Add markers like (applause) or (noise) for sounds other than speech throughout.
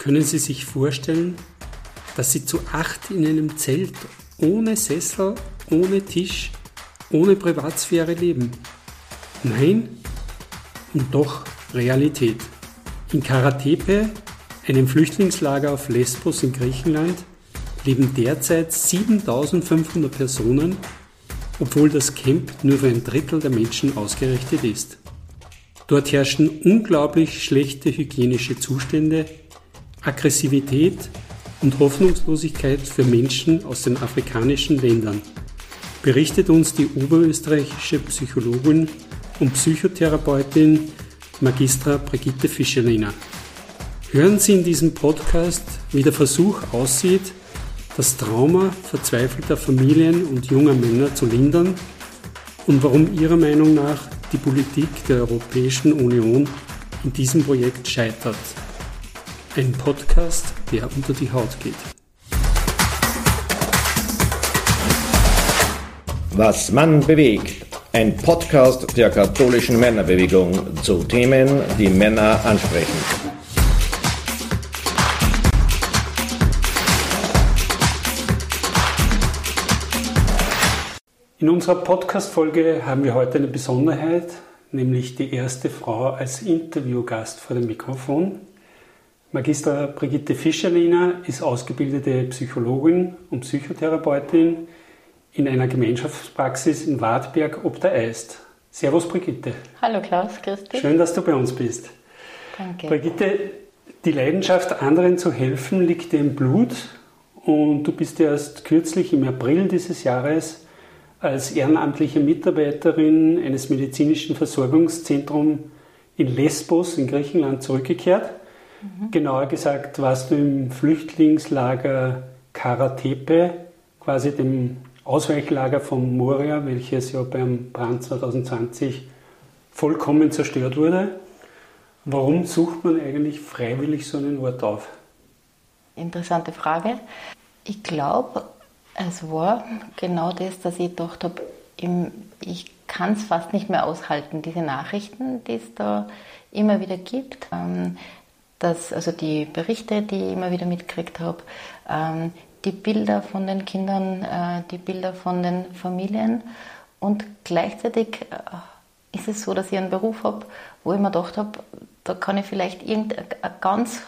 Können Sie sich vorstellen, dass Sie zu acht in einem Zelt ohne Sessel, ohne Tisch, ohne Privatsphäre leben? Nein und doch Realität. In Karatepe, einem Flüchtlingslager auf Lesbos in Griechenland, leben derzeit 7500 Personen, obwohl das Camp nur für ein Drittel der Menschen ausgerichtet ist. Dort herrschen unglaublich schlechte hygienische Zustände, Aggressivität und Hoffnungslosigkeit für Menschen aus den afrikanischen Ländern, berichtet uns die oberösterreichische Psychologin und Psychotherapeutin Magistra Brigitte Fischerliner. Hören Sie in diesem Podcast, wie der Versuch aussieht, das Trauma verzweifelter Familien und junger Männer zu lindern und warum Ihrer Meinung nach die Politik der Europäischen Union in diesem Projekt scheitert. Ein Podcast, der unter die Haut geht. Was Mann bewegt. Ein Podcast der katholischen Männerbewegung zu Themen, die Männer ansprechen. In unserer Podcast-Folge haben wir heute eine Besonderheit, nämlich die erste Frau als Interviewgast vor dem Mikrofon. Magister Brigitte Fischerliner ist ausgebildete Psychologin und Psychotherapeutin in einer Gemeinschaftspraxis in Wartberg ob der Eist. Servus Brigitte. Hallo Klaus, grüß dich. Schön, dass du bei uns bist. Danke. Brigitte, die Leidenschaft, anderen zu helfen, liegt dir im Blut und du bist erst kürzlich im April dieses Jahres als ehrenamtliche Mitarbeiterin eines medizinischen Versorgungszentrums in Lesbos in Griechenland zurückgekehrt. Genauer gesagt warst du im Flüchtlingslager Karatepe, quasi dem Ausweichlager von Moria, welches ja beim Brand 2020 vollkommen zerstört wurde. Warum sucht man eigentlich freiwillig so einen Ort auf? Interessante Frage. Ich glaube, es war genau das, dass ich gedacht habe, ich kann es fast nicht mehr aushalten, diese Nachrichten, die es da immer wieder gibt. Dass, also die Berichte, die ich immer wieder mitgekriegt habe, ähm, die Bilder von den Kindern, äh, die Bilder von den Familien. Und gleichzeitig äh, ist es so, dass ich einen Beruf habe, wo ich mir gedacht habe, da kann ich vielleicht irgendeine ganz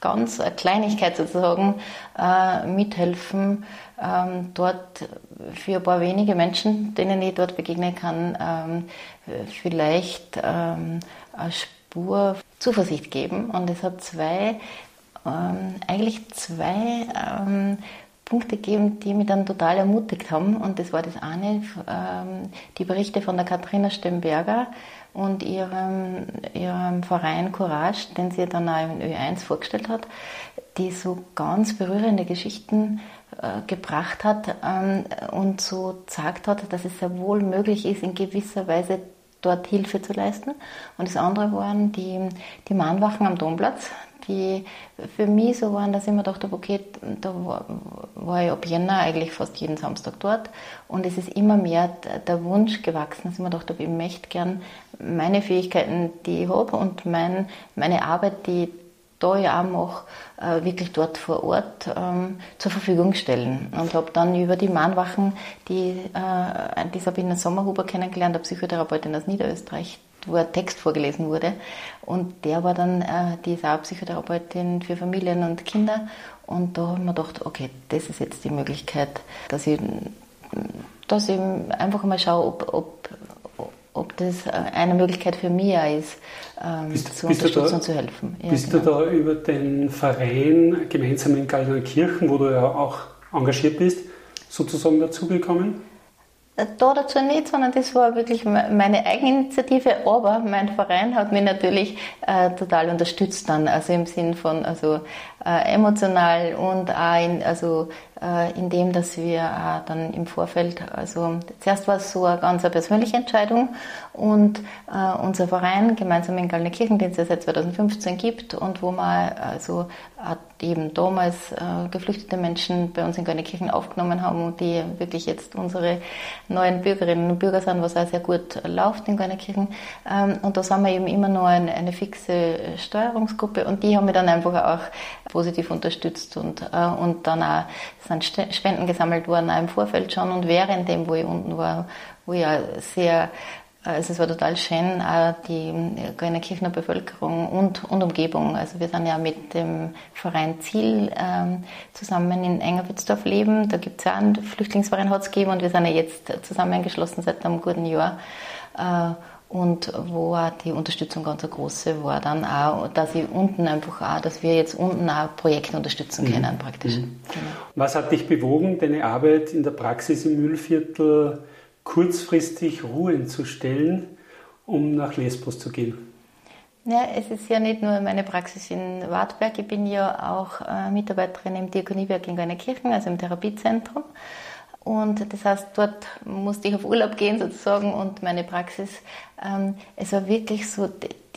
ganz eine Kleinigkeit sozusagen äh, mithelfen, ähm, dort für ein paar wenige Menschen, denen ich dort begegnen kann, ähm, vielleicht ähm, eine Spur Zuversicht geben. Und es hat zwei, ähm, eigentlich zwei ähm, Punkte gegeben, die mich dann total ermutigt haben. Und das war das eine, ähm, die Berichte von der Katharina Stemberger, und ihrem, ihrem Verein Courage, den sie dann auch im Ö1 vorgestellt hat, die so ganz berührende Geschichten äh, gebracht hat ähm, und so gesagt hat, dass es sehr wohl möglich ist, in gewisser Weise dort Hilfe zu leisten. Und das andere waren die, die Mahnwachen am Domplatz, die für mich so waren, dass ich mir gedacht habe, okay, da war, war ich ab Jänner eigentlich fast jeden Samstag dort und es ist immer mehr der Wunsch gewachsen, dass ich mir gedacht habe, ich möchte gern meine Fähigkeiten, die ich habe und mein, meine Arbeit, die da ja auch mache, äh, wirklich dort vor Ort ähm, zur Verfügung stellen. Und habe dann über die Mahnwachen die, äh, die Sabine Sommerhuber kennengelernt, der Psychotherapeutin aus Niederösterreich, wo ein Text vorgelesen wurde. Und der war dann, äh, die ist auch Psychotherapeutin für Familien und Kinder. Und da haben wir gedacht, okay, das ist jetzt die Möglichkeit, dass ich, dass ich einfach mal schaue, ob, ob, ob das eine Möglichkeit für mich ist, ähm, bist, zu bist unterstützen da, und zu helfen. Ja, bist genau. du da über den Verein gemeinsam in Galdnerkirchen, wo du ja auch engagiert bist, sozusagen dazugekommen? Da dazu nicht, sondern das war wirklich meine Eigeninitiative, aber mein Verein hat mich natürlich äh, total unterstützt dann, also im Sinn von also äh, emotional und auch in, also äh, indem dass wir äh, dann im Vorfeld, also zuerst war es so eine ganz persönliche Entscheidung und äh, unser Verein gemeinsam in Gallnerkirchen, den es ja seit 2015 gibt und wo man also eben damals äh, geflüchtete Menschen bei uns in Gallnerkirchen aufgenommen haben und die wirklich jetzt unsere neuen Bürgerinnen und Bürger sind, was auch sehr gut läuft in Gallnerkirchen. Ähm, und da sind wir eben immer noch eine, eine fixe Steuerungsgruppe und die haben wir dann einfach auch positiv unterstützt und, äh, und dann auch sind Spenden gesammelt worden, auch im Vorfeld schon und während dem, wo ich unten war, wo ich auch sehr also es war total schön, auch die Kirchner Bevölkerung und, und Umgebung. Also wir sind ja mit dem Verein Ziel ähm, zusammen in Engerwitzdorf leben. Da gibt es ja einen Flüchtlingsverein hat es gegeben und wir sind ja jetzt zusammengeschlossen seit einem guten Jahr. Äh, und wo auch die Unterstützung ganz eine große war, dann auch, dass ich unten einfach auch, dass wir jetzt unten auch Projekte unterstützen mhm. können praktisch. Mhm. Genau. Was hat dich bewogen, deine Arbeit in der Praxis im Mühlviertel kurzfristig ruhen zu stellen, um nach Lesbos zu gehen? Ja, es ist ja nicht nur meine Praxis in Wartberg, ich bin ja auch äh, Mitarbeiterin im Diakoniewerk in Gönnerkirchen, also im Therapiezentrum. Und das heißt, dort musste ich auf Urlaub gehen sozusagen und meine Praxis, ähm, es war wirklich so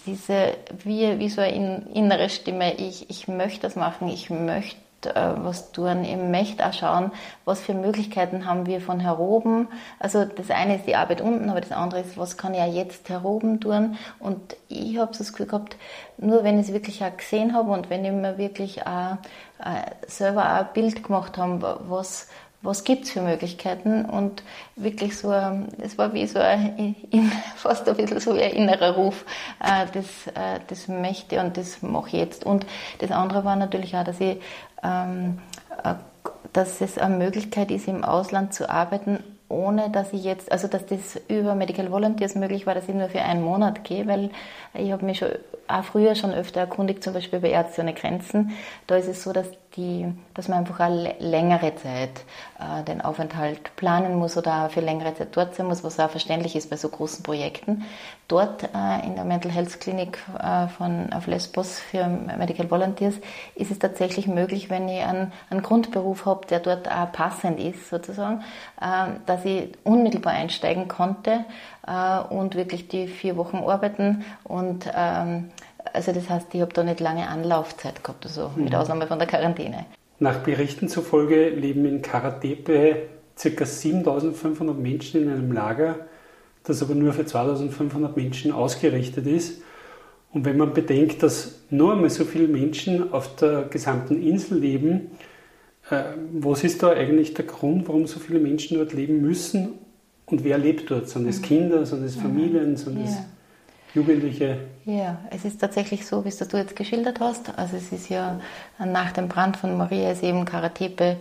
diese, wie, wie so eine innere Stimme, ich, ich möchte das machen, ich möchte äh, was tun. Ich möchte auch schauen, was für Möglichkeiten haben wir von heroben. Also das eine ist die Arbeit unten, aber das andere ist, was kann ich auch jetzt heroben tun. Und ich habe so das Gefühl gehabt, nur wenn ich es wirklich auch gesehen habe und wenn ich mir wirklich auch, äh, selber auch ein Bild gemacht habe, was, was gibt es für Möglichkeiten und wirklich so, es war wie so ein, (laughs) fast ein bisschen so ein innerer Ruf, äh, das, äh, das möchte und das mache ich jetzt. Und das andere war natürlich auch, dass ich, ähm, äh, dass es eine Möglichkeit ist, im Ausland zu arbeiten, ohne dass ich jetzt, also dass das über Medical Volunteers möglich war, dass ich nur für einen Monat gehe, weil ich habe mich schon auch früher schon öfter erkundigt, zum Beispiel bei Ärzte ohne Grenzen. Da ist es so, dass, die, dass man einfach eine längere Zeit äh, den Aufenthalt planen muss oder für längere Zeit dort sein muss, was auch verständlich ist bei so großen Projekten. Dort äh, in der Mental Health Clinic äh, von, auf Lesbos für Medical Volunteers ist es tatsächlich möglich, wenn ich einen, einen Grundberuf habe, der dort auch passend ist, sozusagen, äh, dass ich unmittelbar einsteigen konnte äh, und wirklich die vier Wochen arbeiten und ähm, also das heißt, ich habe da nicht lange Anlaufzeit gehabt, also mit mhm. Ausnahme von der Quarantäne. Nach Berichten zufolge leben in Karatepe ca. 7500 Menschen in einem Lager, das aber nur für 2500 Menschen ausgerichtet ist. Und wenn man bedenkt, dass nur einmal so viele Menschen auf der gesamten Insel leben, äh, was ist da eigentlich der Grund, warum so viele Menschen dort leben müssen? Und wer lebt dort? Sind es mhm. Kinder, sind es Familien, sind es. Jugendliche? Ja, es ist tatsächlich so, wie es du jetzt geschildert hast. Also es ist ja nach dem Brand von Maria ist eben Karatepe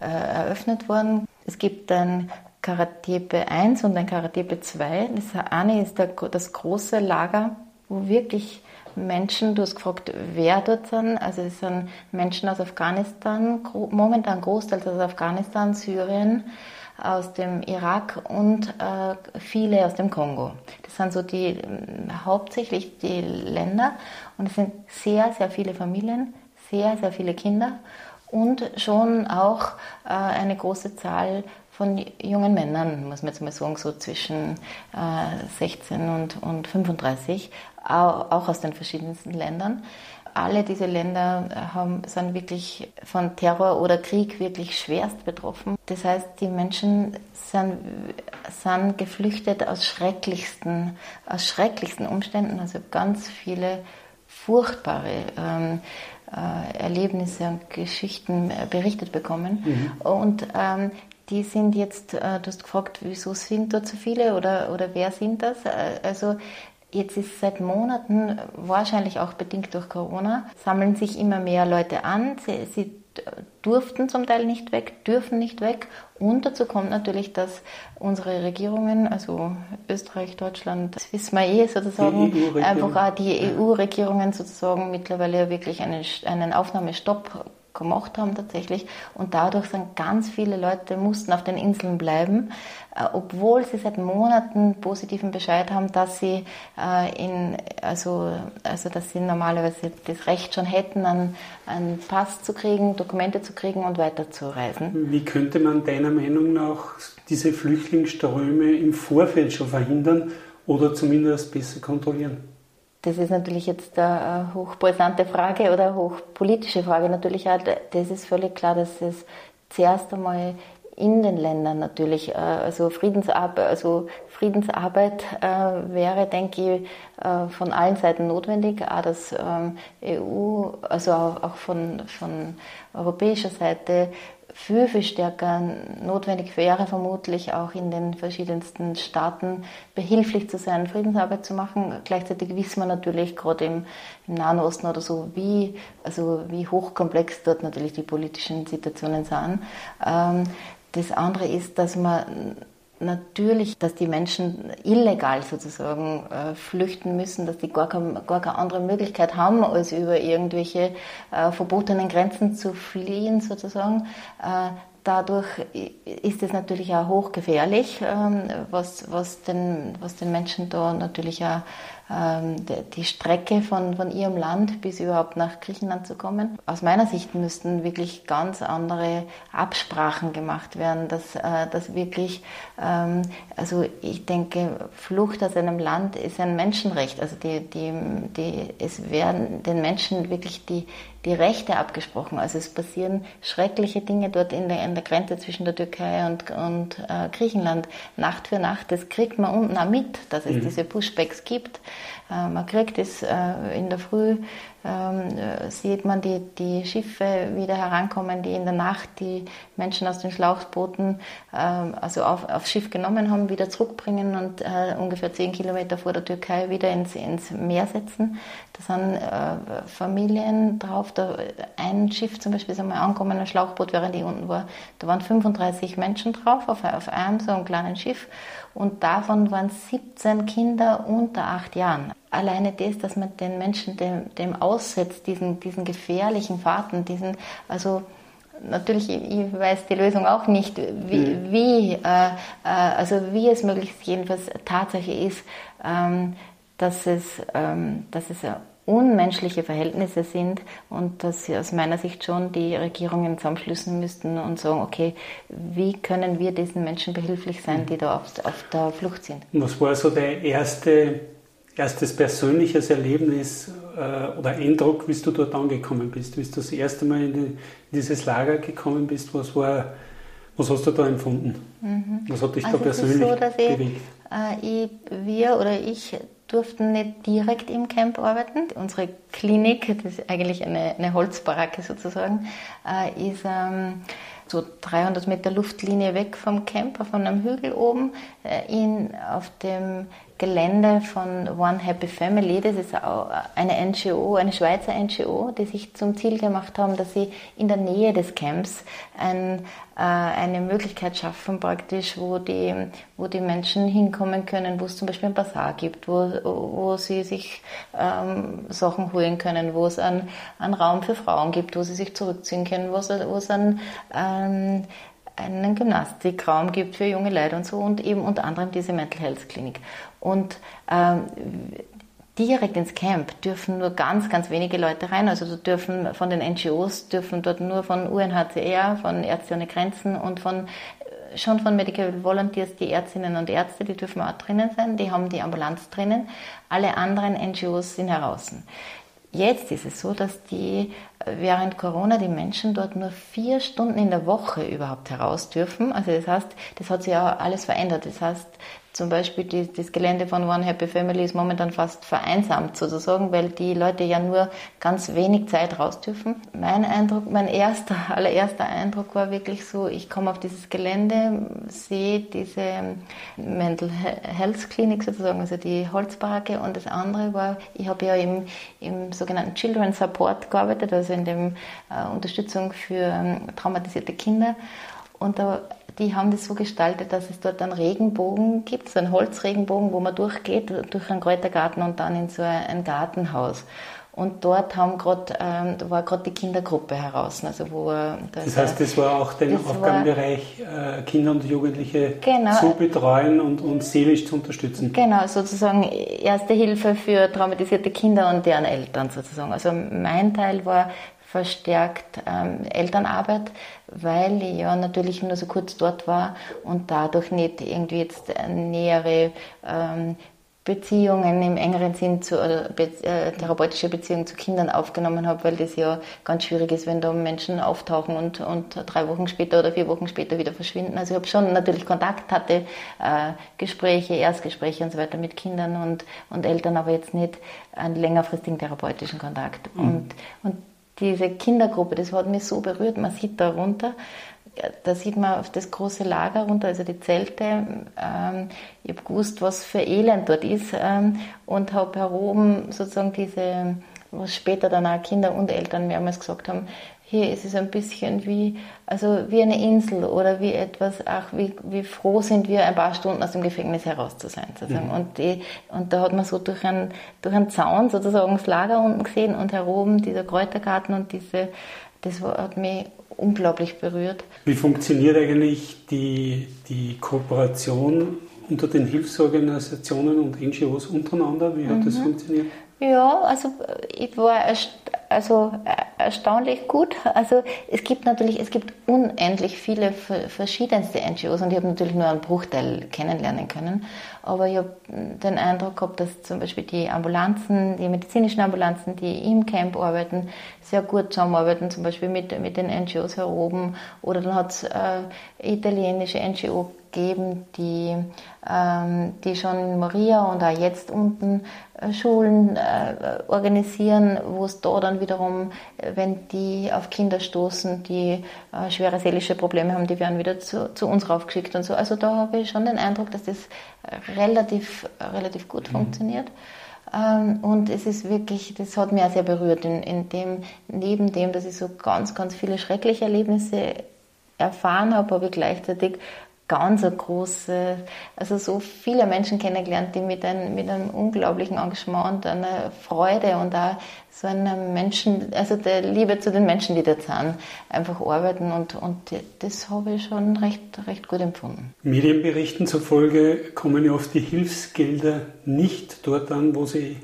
äh, eröffnet worden. Es gibt ein Karatepe 1 und ein Karatepe 2. Das eine ist der, das große Lager, wo wirklich Menschen, du hast gefragt, wer dort sind. Also es sind Menschen aus Afghanistan, momentan Großteil aus Afghanistan, Syrien, aus dem Irak und äh, viele aus dem Kongo. Das sind so die äh, hauptsächlich die Länder und es sind sehr, sehr viele Familien, sehr, sehr viele Kinder und schon auch äh, eine große Zahl von jungen Männern, muss man jetzt mal sagen, so zwischen äh, 16 und, und 35, auch, auch aus den verschiedensten Ländern alle diese Länder haben, sind wirklich von Terror oder Krieg wirklich schwerst betroffen. Das heißt, die Menschen sind, sind geflüchtet aus schrecklichsten, aus schrecklichsten Umständen. Also ganz viele furchtbare ähm, äh, Erlebnisse und Geschichten äh, berichtet bekommen. Mhm. Und ähm, die sind jetzt, äh, du hast gefragt, wieso sind dort so viele oder, oder wer sind das? Äh, also Jetzt ist seit Monaten, wahrscheinlich auch bedingt durch Corona, sammeln sich immer mehr Leute an. Sie, sie durften zum Teil nicht weg, dürfen nicht weg. Und dazu kommt natürlich, dass unsere Regierungen, also Österreich, Deutschland, das wissen wir eh sozusagen, einfach auch die EU-Regierungen sozusagen mittlerweile wirklich einen, einen Aufnahmestopp gemacht haben tatsächlich. Und dadurch sind ganz viele Leute mussten auf den Inseln bleiben, äh, obwohl sie seit Monaten positiven Bescheid haben, dass sie äh, in, also, also dass sie normalerweise das Recht schon hätten, einen, einen Pass zu kriegen, Dokumente zu kriegen und weiterzureisen. Wie könnte man deiner Meinung nach diese Flüchtlingsströme im Vorfeld schon verhindern oder zumindest besser kontrollieren? Das ist natürlich jetzt eine hochbrisante Frage oder eine hochpolitische Frage natürlich auch. Das ist völlig klar, dass es zuerst einmal in den Ländern natürlich, äh, also Friedensarbeit, also Friedensarbeit äh, wäre, denke ich, äh, von allen Seiten notwendig, auch das ähm, EU, also auch von, von europäischer Seite viel, viel stärker notwendig wäre, vermutlich auch in den verschiedensten Staaten behilflich zu sein, Friedensarbeit zu machen. Gleichzeitig wissen wir natürlich gerade im, im Nahen Osten oder so, wie, also wie hochkomplex dort natürlich die politischen Situationen sind. Ähm, das andere ist, dass man natürlich, dass die Menschen illegal sozusagen äh, flüchten müssen, dass die gar, kein, gar keine andere Möglichkeit haben, als über irgendwelche äh, verbotenen Grenzen zu fliehen sozusagen. Äh, dadurch ist es natürlich auch hochgefährlich, ähm, was, was, den, was den Menschen da natürlich auch die Strecke von, von ihrem Land bis überhaupt nach Griechenland zu kommen. Aus meiner Sicht müssten wirklich ganz andere Absprachen gemacht werden, dass, äh, dass wirklich, ähm, also ich denke, Flucht aus einem Land ist ein Menschenrecht. Also die, die, die, es werden den Menschen wirklich die, die Rechte abgesprochen. Also es passieren schreckliche Dinge dort in der, in der Grenze zwischen der Türkei und, und äh, Griechenland. Nacht für Nacht, das kriegt man unten auch mit, dass es mhm. diese Pushbacks gibt. Äh, man kriegt es äh, in der Früh ähm, äh, sieht man die, die Schiffe wieder herankommen, die in der Nacht die Menschen aus den Schlauchbooten ähm, also auf, aufs Schiff genommen haben, wieder zurückbringen und äh, ungefähr zehn Kilometer vor der Türkei wieder ins, ins Meer setzen. Da sind Familien drauf. Da, ein Schiff zum Beispiel ist einmal angekommen, ein Schlauchboot, während ich unten war. Da waren 35 Menschen drauf auf, auf einem so einem kleinen Schiff und davon waren 17 Kinder unter acht Jahren alleine das, dass man den Menschen dem, dem aussetzt, diesen, diesen gefährlichen Fahrten, diesen, also natürlich, ich weiß die Lösung auch nicht, wie, mhm. wie äh, äh, also wie es möglichst jedenfalls Tatsache ist, ähm, dass es, ähm, dass es unmenschliche Verhältnisse sind und dass sie aus meiner Sicht schon die Regierungen zusammenschließen müssten und sagen, okay, wie können wir diesen Menschen behilflich sein, die da auf, auf der Flucht sind. Was war so der erste erstes persönliches Erlebnis äh, oder Eindruck, wie du dort angekommen bist, wie du das erste Mal in, die, in dieses Lager gekommen bist? Was, war, was hast du da empfunden? Mhm. Was hat dich also da persönlich so, bewegt? Ich, ich, wir oder ich durften nicht direkt im Camp arbeiten. Unsere Klinik, das ist eigentlich eine, eine Holzbaracke sozusagen, äh, ist ähm, so 300 Meter Luftlinie weg vom Camp, auf einem Hügel oben, äh, in, auf dem Gelände von One Happy Family. Das ist eine NGO, eine Schweizer NGO, die sich zum Ziel gemacht haben, dass sie in der Nähe des Camps ein, äh, eine Möglichkeit schaffen, praktisch, wo die, wo die Menschen hinkommen können, wo es zum Beispiel ein Bazar gibt, wo, wo sie sich ähm, Sachen holen können, wo es einen, einen Raum für Frauen gibt, wo sie sich zurückziehen können, wo es, wo es ein, ähm, einen Gymnastikraum gibt für junge Leute und so und eben unter anderem diese Mental Health Klinik. Und ähm, direkt ins Camp dürfen nur ganz, ganz wenige Leute rein. Also dürfen von den NGOs dürfen dort nur von UNHCR, von Ärzte ohne Grenzen und von äh, schon von Medical Volunteers, die Ärztinnen und Ärzte, die dürfen auch drinnen sein, die haben die Ambulanz drinnen. Alle anderen NGOs sind heraus. Jetzt ist es so, dass die während Corona die Menschen dort nur vier Stunden in der Woche überhaupt heraus dürfen. Also das heißt, das hat sich ja alles verändert. Das heißt, zum Beispiel die, das Gelände von One Happy Family ist momentan fast vereinsamt sozusagen, weil die Leute ja nur ganz wenig Zeit raus dürfen. Mein Eindruck, mein erster, (laughs) allererster Eindruck war wirklich so, ich komme auf dieses Gelände, sehe diese Mental Health Clinic sozusagen, also die Holzbaracke und das andere war, ich habe ja im, im sogenannten Children Support gearbeitet, also in der äh, Unterstützung für ähm, traumatisierte Kinder und da die haben das so gestaltet, dass es dort einen Regenbogen gibt, so einen Holzregenbogen, wo man durchgeht, durch einen Kräutergarten und dann in so ein Gartenhaus. Und dort haben grad, ähm, da war gerade die Kindergruppe heraus. Also wo, das heißt, das war auch der Aufgabenbereich, war, äh, Kinder und Jugendliche genau, zu betreuen und, und seelisch zu unterstützen. Genau, sozusagen erste Hilfe für traumatisierte Kinder und deren Eltern sozusagen. Also mein Teil war verstärkt ähm, Elternarbeit, weil ich ja natürlich nur so kurz dort war und dadurch nicht irgendwie jetzt nähere ähm, Beziehungen im engeren Sinn zu, oder be, äh, therapeutische Beziehungen zu Kindern aufgenommen habe, weil das ja ganz schwierig ist, wenn da Menschen auftauchen und, und drei Wochen später oder vier Wochen später wieder verschwinden. Also ich habe schon natürlich Kontakt, hatte äh, Gespräche, Erstgespräche und so weiter mit Kindern und, und Eltern, aber jetzt nicht einen längerfristigen therapeutischen Kontakt. Mhm. Und, und diese Kindergruppe, das hat mich so berührt. Man sieht da runter, da sieht man auf das große Lager runter, also die Zelte. Ähm, ich habe gewusst, was für Elend dort ist ähm, und habe heroben sozusagen diese, was später dann auch Kinder und Eltern mehrmals gesagt haben, hier ist es ein bisschen wie, also wie eine Insel oder wie etwas, ach, wie, wie froh sind wir, ein paar Stunden aus dem Gefängnis heraus zu sein. Sozusagen. Mhm. Und, die, und da hat man so durch einen, durch einen Zaun sozusagen das Lager unten gesehen und heroben dieser Kräutergarten und diese, das hat mich unglaublich berührt. Wie funktioniert eigentlich die, die Kooperation unter den Hilfsorganisationen und NGOs untereinander? Wie hat mhm. das funktioniert? Ja, also ich war also erstaunlich gut. Also es gibt natürlich, es gibt unendlich viele verschiedenste NGOs und ich habe natürlich nur einen Bruchteil kennenlernen können. Aber ich habe den Eindruck gehabt, dass zum Beispiel die Ambulanzen, die medizinischen Ambulanzen, die im Camp arbeiten, sehr gut zusammenarbeiten, zum Beispiel mit, mit den NGOs hier oben. Oder dann hat es äh, italienische NGO gegeben, die, ähm, die schon in Maria und auch jetzt unten äh, Schulen äh, organisieren, wo es da dann wiederum, äh, wenn die auf Kinder stoßen, die äh, schwere seelische Probleme haben, die werden wieder zu, zu uns raufgeschickt und so. Also da habe ich schon den Eindruck, dass das relativ, relativ gut mhm. funktioniert. Ähm, und es ist wirklich, das hat mich auch sehr berührt, in, in dem, neben dem, dass ich so ganz, ganz viele schreckliche Erlebnisse erfahren habe, habe ich gleichzeitig ganz eine große, also so viele Menschen kennengelernt, die mit, ein, mit einem unglaublichen Engagement und einer Freude und auch so einer Menschen, also der Liebe zu den Menschen, die da sind, einfach arbeiten und, und das habe ich schon recht, recht gut empfunden. Medienberichten zufolge kommen ja oft die Hilfsgelder nicht dort an, wo sie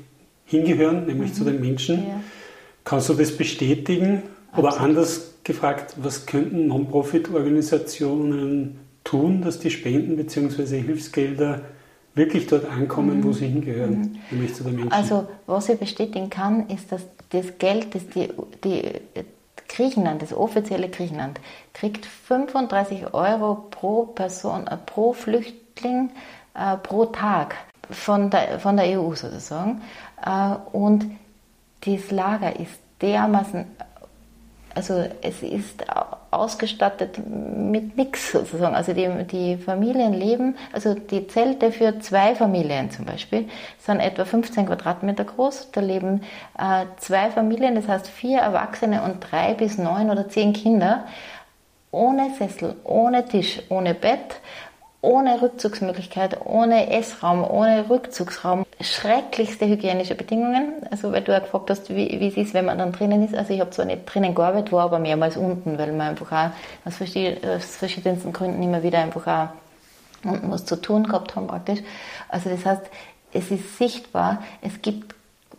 hingehören, nämlich mhm. zu den Menschen. Ja. Kannst du das bestätigen? Absolut. Oder anders gefragt, was könnten Non-Profit-Organisationen tun, dass die Spenden bzw. Hilfsgelder wirklich dort ankommen, mhm. wo sie hingehören, mhm. nämlich zu den Menschen. Also was ich bestätigen kann, ist, dass das Geld, das die, die Griechenland, das offizielle Griechenland, kriegt 35 Euro pro Person, äh, pro Flüchtling äh, pro Tag von der, von der EU sozusagen. Äh, und das Lager ist dermaßen also es ist ausgestattet mit nichts sozusagen. Also die, die Familien leben, also die Zelte für zwei Familien zum Beispiel sind etwa 15 Quadratmeter groß. Da leben äh, zwei Familien, das heißt vier Erwachsene und drei bis neun oder zehn Kinder. Ohne Sessel, ohne Tisch, ohne Bett ohne Rückzugsmöglichkeit, ohne Essraum, ohne Rückzugsraum. Schrecklichste hygienische Bedingungen. Also, weil du ja gefragt hast, wie, wie es ist, wenn man dann drinnen ist. Also, ich habe zwar nicht drinnen gearbeitet, war aber mehrmals unten, weil man einfach auch aus, aus verschiedensten Gründen immer wieder einfach auch unten was zu tun gehabt haben praktisch. Also, das heißt, es ist sichtbar, es gibt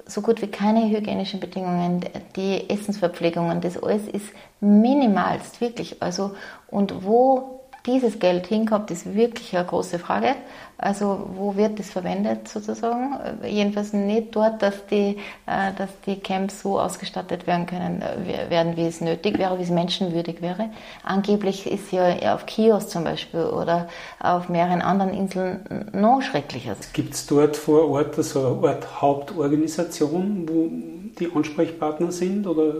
so gut wie keine hygienischen Bedingungen, die Essensverpflegungen, das alles ist minimalst, wirklich. Also, und wo dieses Geld hinkommt, ist wirklich eine große Frage. Also wo wird das verwendet sozusagen? Jedenfalls nicht dort, dass die, äh, dass die Camps so ausgestattet werden können, äh, werden, wie es nötig wäre, wie es menschenwürdig wäre. Angeblich ist ja auf Chios zum Beispiel oder auf mehreren anderen Inseln noch schrecklicher. Gibt es dort vor Ort so eine Art Hauptorganisation, wo die Ansprechpartner sind? Oder?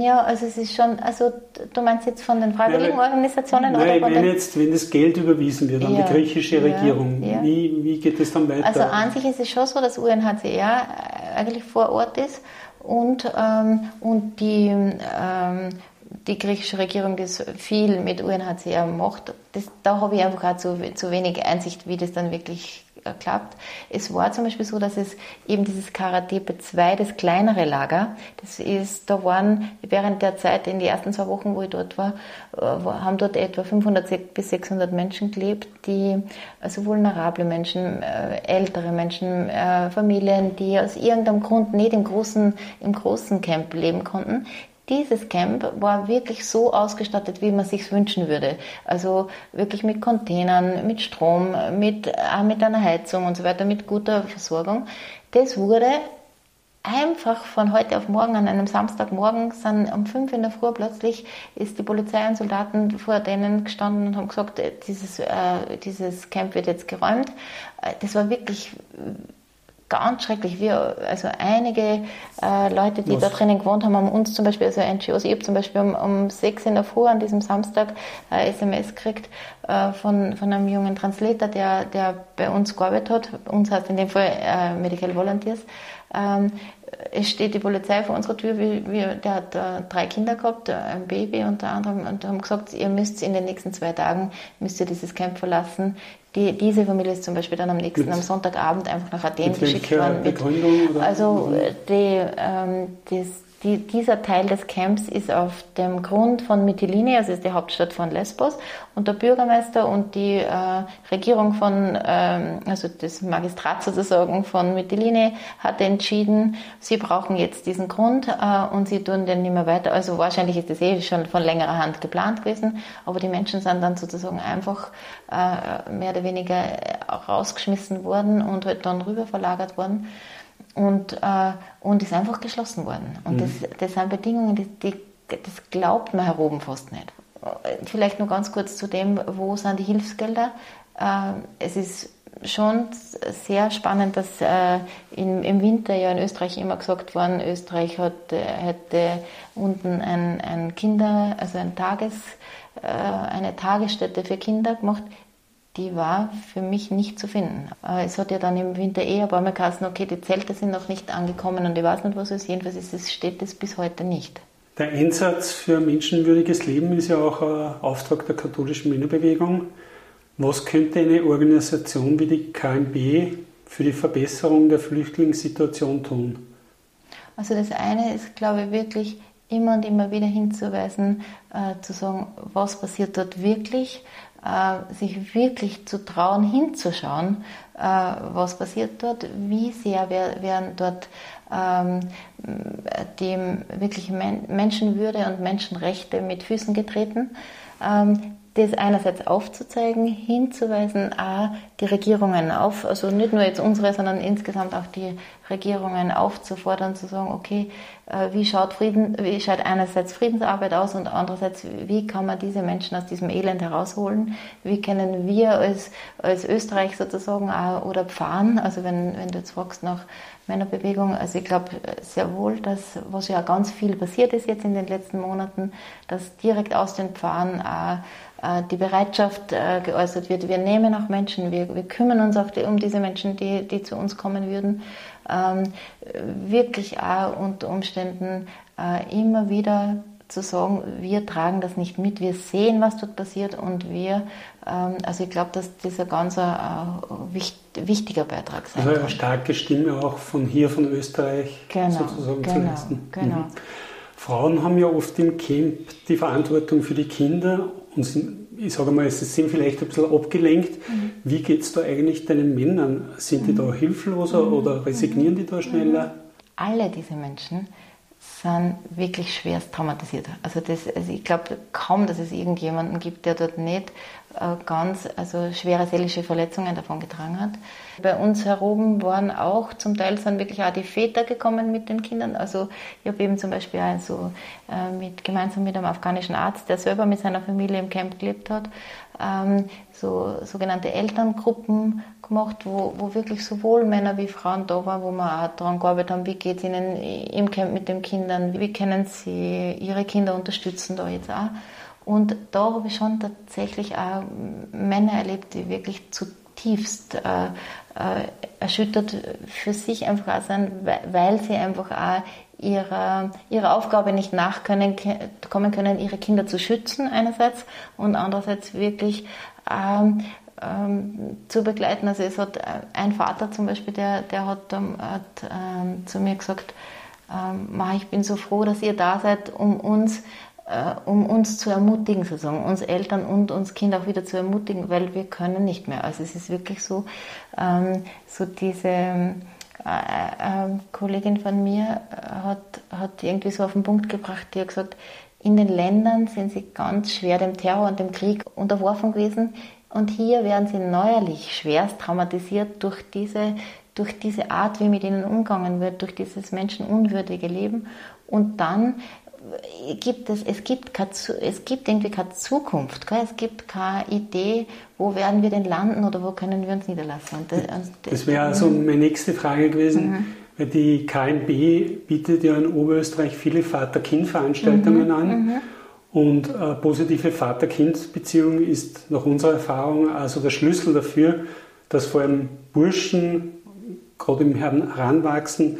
Ja, also es ist schon, also du meinst jetzt von den freiwilligen Organisationen? Nein, oder ich meine jetzt, wenn das Geld überwiesen wird an ja, die griechische Regierung, ja, ja. Wie, wie geht es dann weiter? Also an sich ist es schon so, dass UNHCR eigentlich vor Ort ist und, ähm, und die, ähm, die griechische Regierung das viel mit UNHCR macht. Das, da habe ich einfach auch zu, zu wenig Einsicht, wie das dann wirklich geklappt. Es war zum Beispiel so, dass es eben dieses Karatepe 2, das kleinere Lager, das ist, da waren während der Zeit, in den ersten zwei Wochen, wo ich dort war, äh, haben dort etwa 500 bis 600 Menschen gelebt, die, also vulnerable Menschen, äh, ältere Menschen, äh, Familien, die aus irgendeinem Grund nicht im großen, im großen Camp leben konnten, dieses Camp war wirklich so ausgestattet, wie man sich wünschen würde. Also wirklich mit Containern, mit Strom, mit, auch mit einer Heizung und so weiter, mit guter Versorgung. Das wurde einfach von heute auf morgen, an einem Samstagmorgen, sind um fünf in der Früh plötzlich ist die Polizei und Soldaten vor denen gestanden und haben gesagt, äh, dieses, äh, dieses Camp wird jetzt geräumt. Äh, das war wirklich ganz schrecklich. Wir, also einige äh, Leute, die Was? da drinnen gewohnt haben, haben uns zum Beispiel, also NGOs, ich habe zum Beispiel um, um sechs in der Früh an diesem Samstag eine SMS gekriegt äh, von, von einem jungen Translator, der, der bei uns gearbeitet hat. Uns heißt in dem Fall äh, Medical Volunteers. Ähm, es steht die Polizei vor unserer Tür, wie, wie, der hat äh, drei Kinder gehabt, äh, ein Baby unter anderem, und haben gesagt, ihr müsst in den nächsten zwei Tagen, müsst ihr dieses Camp verlassen. Die, diese Familie ist zum Beispiel dann am nächsten, mit, am Sonntagabend einfach nach Athen geschickt worden. Mit, also die, ähm, das, die, dieser Teil des Camps ist auf dem Grund von Mytilene, also ist die Hauptstadt von Lesbos, und der Bürgermeister und die äh, Regierung von, ähm, also das Magistrat sozusagen von Mytilene hat entschieden, sie brauchen jetzt diesen Grund äh, und sie tun den nicht mehr weiter. Also wahrscheinlich ist das eh schon von längerer Hand geplant gewesen, aber die Menschen sind dann sozusagen einfach äh, mehr oder weniger rausgeschmissen worden und halt dann rüber verlagert worden und, äh, und ist einfach geschlossen worden. Und mhm. das, das sind Bedingungen, die, die, das glaubt man heroben fast nicht. Vielleicht nur ganz kurz zu dem, wo sind die Hilfsgelder? Äh, es ist schon sehr spannend, dass äh, im, im, Winter ja in Österreich immer gesagt worden, Österreich hat, hätte unten ein, ein Kinder, also ein Tages, äh, eine Tagesstätte für Kinder gemacht die war für mich nicht zu finden. Es hat ja dann im Winter eh ein paar Mal geheißen, okay, die Zelte sind noch nicht angekommen und ich weiß nicht, was es ist. Jedenfalls ist es, steht es bis heute nicht. Der Einsatz für menschenwürdiges Leben ist ja auch ein Auftrag der katholischen Männerbewegung. Was könnte eine Organisation wie die KMB für die Verbesserung der Flüchtlingssituation tun? Also das eine ist, glaube ich, wirklich immer und immer wieder hinzuweisen, äh, zu sagen, was passiert dort wirklich, sich wirklich zu trauen, hinzuschauen, äh, was passiert dort, wie sehr werden dort ähm, dem wirklich Menschenwürde und Menschenrechte mit Füßen getreten. Ähm, das einerseits aufzuzeigen, hinzuweisen, a, die Regierungen auf, also nicht nur jetzt unsere, sondern insgesamt auch die Regierungen aufzufordern, zu sagen, okay, äh, wie schaut Frieden, wie schaut einerseits Friedensarbeit aus und andererseits, wie kann man diese Menschen aus diesem Elend herausholen? Wie können wir als, als Österreich sozusagen auch, oder Pfahren, also wenn, wenn du jetzt fragst nach Männerbewegung, also ich glaube sehr wohl, dass, was ja ganz viel passiert ist jetzt in den letzten Monaten, dass direkt aus den Pfahren auch die Bereitschaft äh, geäußert wird. Wir nehmen auch Menschen, wir, wir kümmern uns auch um diese Menschen, die, die zu uns kommen würden. Ähm, wirklich auch unter Umständen äh, immer wieder zu sagen, wir tragen das nicht mit, wir sehen, was dort passiert und wir, ähm, also ich glaube, dass dieser ganz wichtiger Beitrag sein Also eine starke Stimme auch von hier, von Österreich genau, sozusagen genau, zu leisten. Genau. Mhm. Frauen haben ja oft im Camp die Verantwortung für die Kinder und ich sage mal, sie sind vielleicht ein bisschen abgelenkt. Mhm. Wie geht es da eigentlich deinen Männern? Sind die da mhm. hilfloser mhm. oder resignieren die da schneller? Alle diese Menschen sind wirklich schwerst traumatisiert. Also, das, also ich glaube kaum, dass es irgendjemanden gibt, der dort nicht äh, ganz also schwere seelische Verletzungen davon getragen hat. Bei uns heroben waren auch zum Teil sind wirklich auch die Väter gekommen mit den Kindern. Also ich habe eben zum Beispiel also, äh, mit, gemeinsam mit einem afghanischen Arzt, der selber mit seiner Familie im Camp gelebt hat, ähm, so sogenannte Elterngruppen gemacht, wo, wo wirklich sowohl Männer wie Frauen da waren, wo wir auch daran gearbeitet haben, wie geht es ihnen im Camp mit den Kindern, wie können sie ihre Kinder unterstützen da jetzt auch. Und da habe ich schon tatsächlich auch Männer erlebt, die wirklich zutiefst äh, äh, erschüttert für sich einfach auch sind, weil sie einfach auch ihrer, ihrer Aufgabe nicht nachkommen können, ihre Kinder zu schützen einerseits und andererseits wirklich ähm, ähm, zu begleiten. Also es hat ein Vater zum Beispiel, der, der hat, hat ähm, zu mir gesagt, ähm, ich bin so froh, dass ihr da seid, um uns äh, um uns zu ermutigen, sozusagen, uns Eltern und uns Kinder auch wieder zu ermutigen, weil wir können nicht mehr. Also es ist wirklich so, ähm, so diese äh, äh, Kollegin von mir hat, hat irgendwie so auf den Punkt gebracht, die hat gesagt, in den Ländern sind sie ganz schwer dem Terror und dem Krieg unterworfen gewesen und hier werden sie neuerlich schwerst traumatisiert durch diese, durch diese Art, wie mit ihnen umgegangen wird, durch dieses menschenunwürdige Leben und dann gibt es, es gibt, keine, es gibt irgendwie keine Zukunft, gell? es gibt keine Idee, wo werden wir denn landen oder wo können wir uns niederlassen. Und das, das, das wäre also meine nächste Frage gewesen, mhm. weil die KNB bietet ja in Oberösterreich viele Vater-Kind-Veranstaltungen mhm. an. Mhm. Und äh, positive Vater-Kind-Beziehung ist nach unserer Erfahrung also der Schlüssel dafür, dass vor allem Burschen, gerade im Heranwachsen,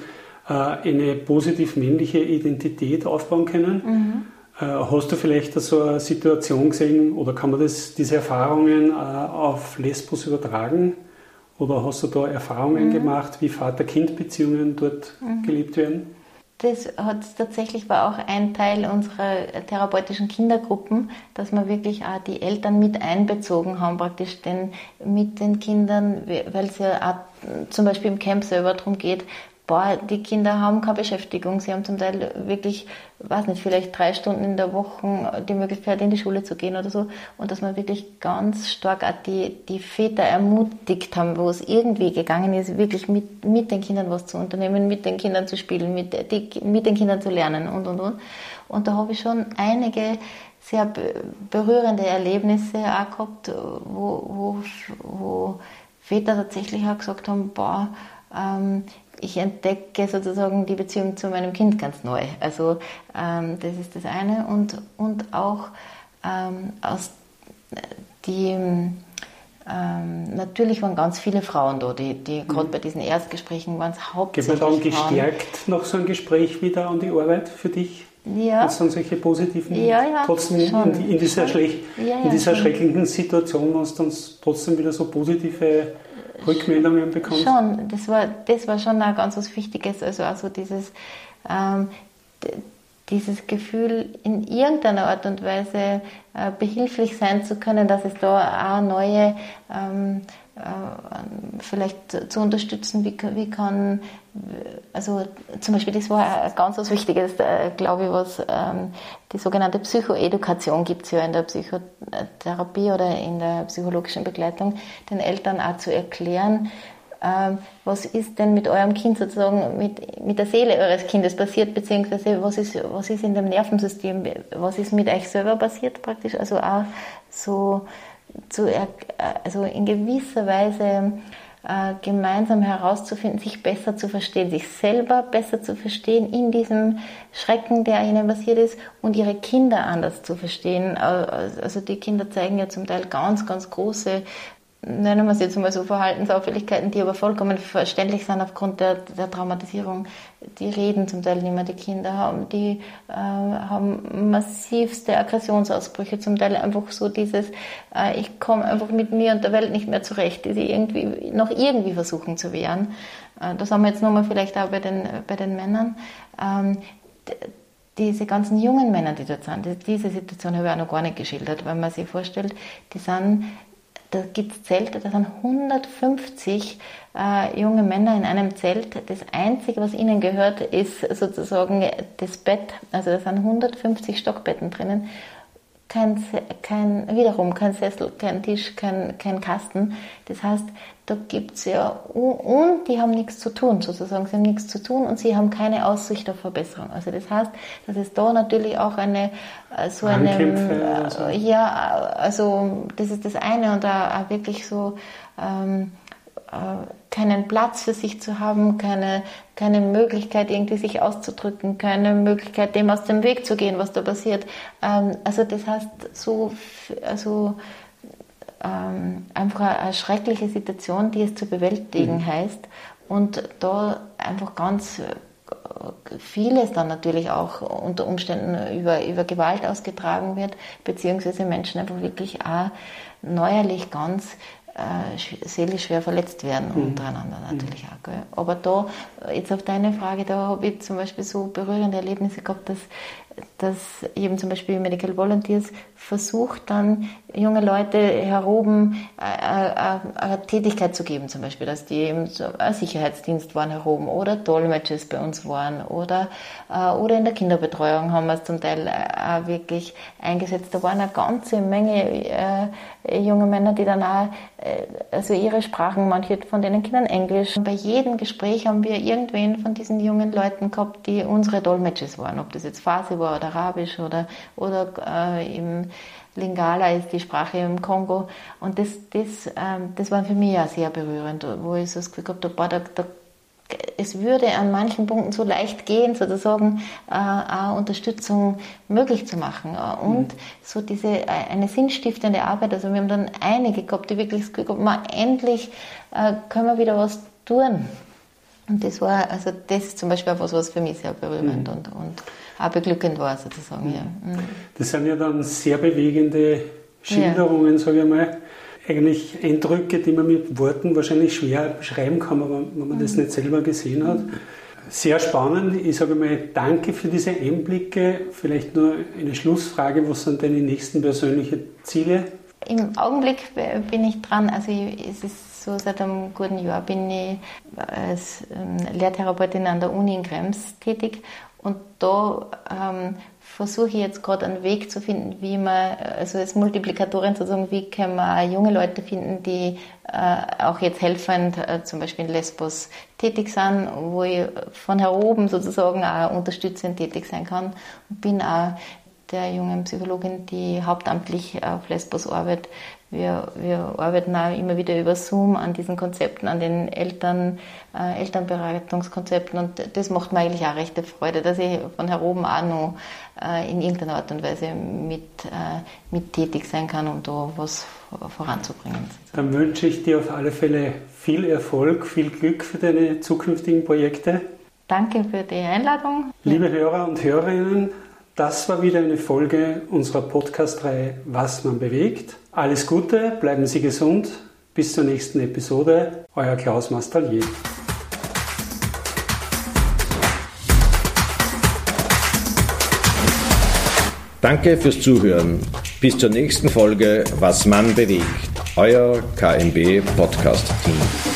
äh, eine positiv männliche Identität aufbauen können. Mhm. Äh, hast du vielleicht so eine Situation gesehen oder kann man das, diese Erfahrungen äh, auf Lesbos übertragen? Oder hast du da Erfahrungen mhm. gemacht, wie Vater-Kind-Beziehungen dort mhm. gelebt werden? Das hat tatsächlich war auch ein Teil unserer therapeutischen Kindergruppen, dass wir wirklich auch die Eltern mit einbezogen haben, praktisch denn mit den Kindern, weil es ja auch zum Beispiel im Camp selber darum geht, boah, die Kinder haben keine Beschäftigung. Sie haben zum Teil wirklich, weiß nicht, vielleicht drei Stunden in der Woche die Möglichkeit, in die Schule zu gehen oder so. Und dass man wirklich ganz stark auch die, die Väter ermutigt haben, wo es irgendwie gegangen ist, wirklich mit, mit den Kindern was zu unternehmen, mit den Kindern zu spielen, mit, die, mit den Kindern zu lernen und, und, und. Und da habe ich schon einige sehr berührende Erlebnisse auch gehabt, wo, wo, wo Väter tatsächlich auch gesagt haben, boah, ähm, ich entdecke sozusagen die Beziehung zu meinem Kind ganz neu. Also ähm, das ist das eine und, und auch ähm, aus die ähm, natürlich waren ganz viele Frauen da, die, die mhm. gerade bei diesen Erstgesprächen waren es hauptsächlich Geht man dann gestärkt nach so einem Gespräch wieder an die Arbeit für dich? Ja. Es dann solche positiven, ja, ja, trotzdem in, in, dieser, schlecht, in dieser schrecklichen Situation, was dann trotzdem wieder so positive Rückmeldungen bekommst? Schon, das war, das war schon auch ganz was Wichtiges. Also, also dieses, ähm, dieses Gefühl, in irgendeiner Art und Weise äh, behilflich sein zu können, dass es da auch neue ähm, äh, vielleicht zu unterstützen, wie, wie kann, also zum Beispiel, das war ganz was Wichtiges, äh, glaube ich, was ähm, die sogenannte Psychoedukation gibt es ja in der Psychotherapie oder in der psychologischen Begleitung, den Eltern auch zu erklären, ähm, was ist denn mit eurem Kind sozusagen, mit, mit der Seele eures Kindes passiert, beziehungsweise was ist, was ist in dem Nervensystem, was ist mit euch selber passiert praktisch, also auch so zu, also in gewisser Weise äh, gemeinsam herauszufinden, sich besser zu verstehen, sich selber besser zu verstehen in diesem Schrecken, der ihnen passiert ist und ihre Kinder anders zu verstehen. Also die Kinder zeigen ja zum Teil ganz, ganz große nennen wir es jetzt mal so, Verhaltensauffälligkeiten, die aber vollkommen verständlich sind aufgrund der, der Traumatisierung. Die reden zum Teil nicht mehr, die Kinder haben, die äh, haben massivste Aggressionsausbrüche, zum Teil einfach so dieses, äh, ich komme einfach mit mir und der Welt nicht mehr zurecht, die sie irgendwie, noch irgendwie versuchen zu wehren. Äh, das haben wir jetzt nochmal vielleicht auch bei den, bei den Männern. Ähm, diese ganzen jungen Männer, die dort sind, diese Situation habe ich auch noch gar nicht geschildert, weil man sich vorstellt, die sind da gibt es Zelte, da sind 150 äh, junge Männer in einem Zelt. Das Einzige, was ihnen gehört, ist sozusagen das Bett. Also da sind 150 Stockbetten drinnen. Kein, kein, wiederum kein Sessel, kein Tisch, kein, kein Kasten. Das heißt, da gibt es ja, und die haben nichts zu tun, sozusagen, sie haben nichts zu tun und sie haben keine Aussicht auf Verbesserung. Also das heißt, dass es da natürlich auch eine, äh, so eine, also. ja, also das ist das eine und da auch wirklich so, ähm, äh, keinen Platz für sich zu haben, keine, keine Möglichkeit irgendwie sich auszudrücken, keine Möglichkeit dem aus dem Weg zu gehen, was da passiert. Ähm, also das heißt, so, also, ähm, einfach eine, schreckliche Situation, die es zu bewältigen mhm. heißt. Und da einfach ganz äh, vieles dann natürlich auch unter Umständen über, über Gewalt ausgetragen wird, beziehungsweise Menschen einfach wirklich auch neuerlich ganz äh, seelisch schwer verletzt werden mhm. untereinander natürlich mhm. auch. Gell? Aber da, jetzt auf deine Frage, da habe ich zum Beispiel so berührende Erlebnisse gehabt, dass dass eben zum Beispiel Medical Volunteers versucht dann junge Leute heroben eine, äh, eine, äh, eine Tätigkeit zu geben, zum Beispiel, dass die eben so Sicherheitsdienst waren heroben oder Dolmetsches bei uns waren oder, äh, oder in der Kinderbetreuung haben wir es zum Teil auch wirklich eingesetzt. Da waren eine ganze Menge junge Männer, die dann auch, also ihre Sprachen, manche von denen Kindern Englisch. Bei jedem Gespräch haben wir irgendwen von diesen jungen Leuten gehabt, die unsere Dolmetsches waren, ob das jetzt Phase war oder Arabisch oder, oder äh, im Lingala ist die Sprache im Kongo. Und das, das, ähm, das war für mich auch sehr berührend, wo ich so das Gefühl habe, da, da, es würde an manchen Punkten so leicht gehen, sozusagen äh, auch Unterstützung möglich zu machen. Äh, und mhm. so diese äh, eine sinnstiftende Arbeit. Also wir haben dann einige gehabt, die wirklich das Gefühl gehabt, endlich äh, können wir wieder was tun. Und das war, also das zum Beispiel auch was, was für mich sehr berührend mhm. und, und auch beglückend war sozusagen. Ja. Mhm. Das sind ja dann sehr bewegende Schilderungen, ja. sage ich mal. Eigentlich Eindrücke, die man mit Worten wahrscheinlich schwer beschreiben kann, wenn man das mhm. nicht selber gesehen hat. Sehr spannend. Ich sage mal, danke für diese Einblicke. Vielleicht nur eine Schlussfrage. Was sind deine nächsten persönlichen Ziele? Im Augenblick bin ich dran. Also es ist so, seit einem guten Jahr bin ich als ähm, Lehrtherapeutin an der Uni in Krems tätig und da ähm, versuche ich jetzt gerade einen Weg zu finden, wie man, also als Multiplikatorin sozusagen, wie kann man junge Leute finden, die äh, auch jetzt helfend, äh, zum Beispiel in Lesbos tätig sind, wo ich von hier oben sozusagen auch unterstützend tätig sein kann. Und bin auch der jungen Psychologin, die hauptamtlich auf Lesbos arbeitet, wir, wir arbeiten auch immer wieder über Zoom an diesen Konzepten, an den Eltern, äh, Elternberatungskonzepten und das macht mir eigentlich auch rechte Freude, dass ich von hier oben auch noch äh, in irgendeiner Art und Weise mit, äh, mit tätig sein kann, um da was voranzubringen. Dann wünsche ich dir auf alle Fälle viel Erfolg, viel Glück für deine zukünftigen Projekte. Danke für die Einladung. Liebe Hörer und Hörerinnen, das war wieder eine Folge unserer Podcast-Reihe Was man bewegt. Alles Gute, bleiben Sie gesund. Bis zur nächsten Episode. Euer Klaus Mastallier. Danke fürs Zuhören. Bis zur nächsten Folge Was man bewegt. Euer KMB Podcast Team.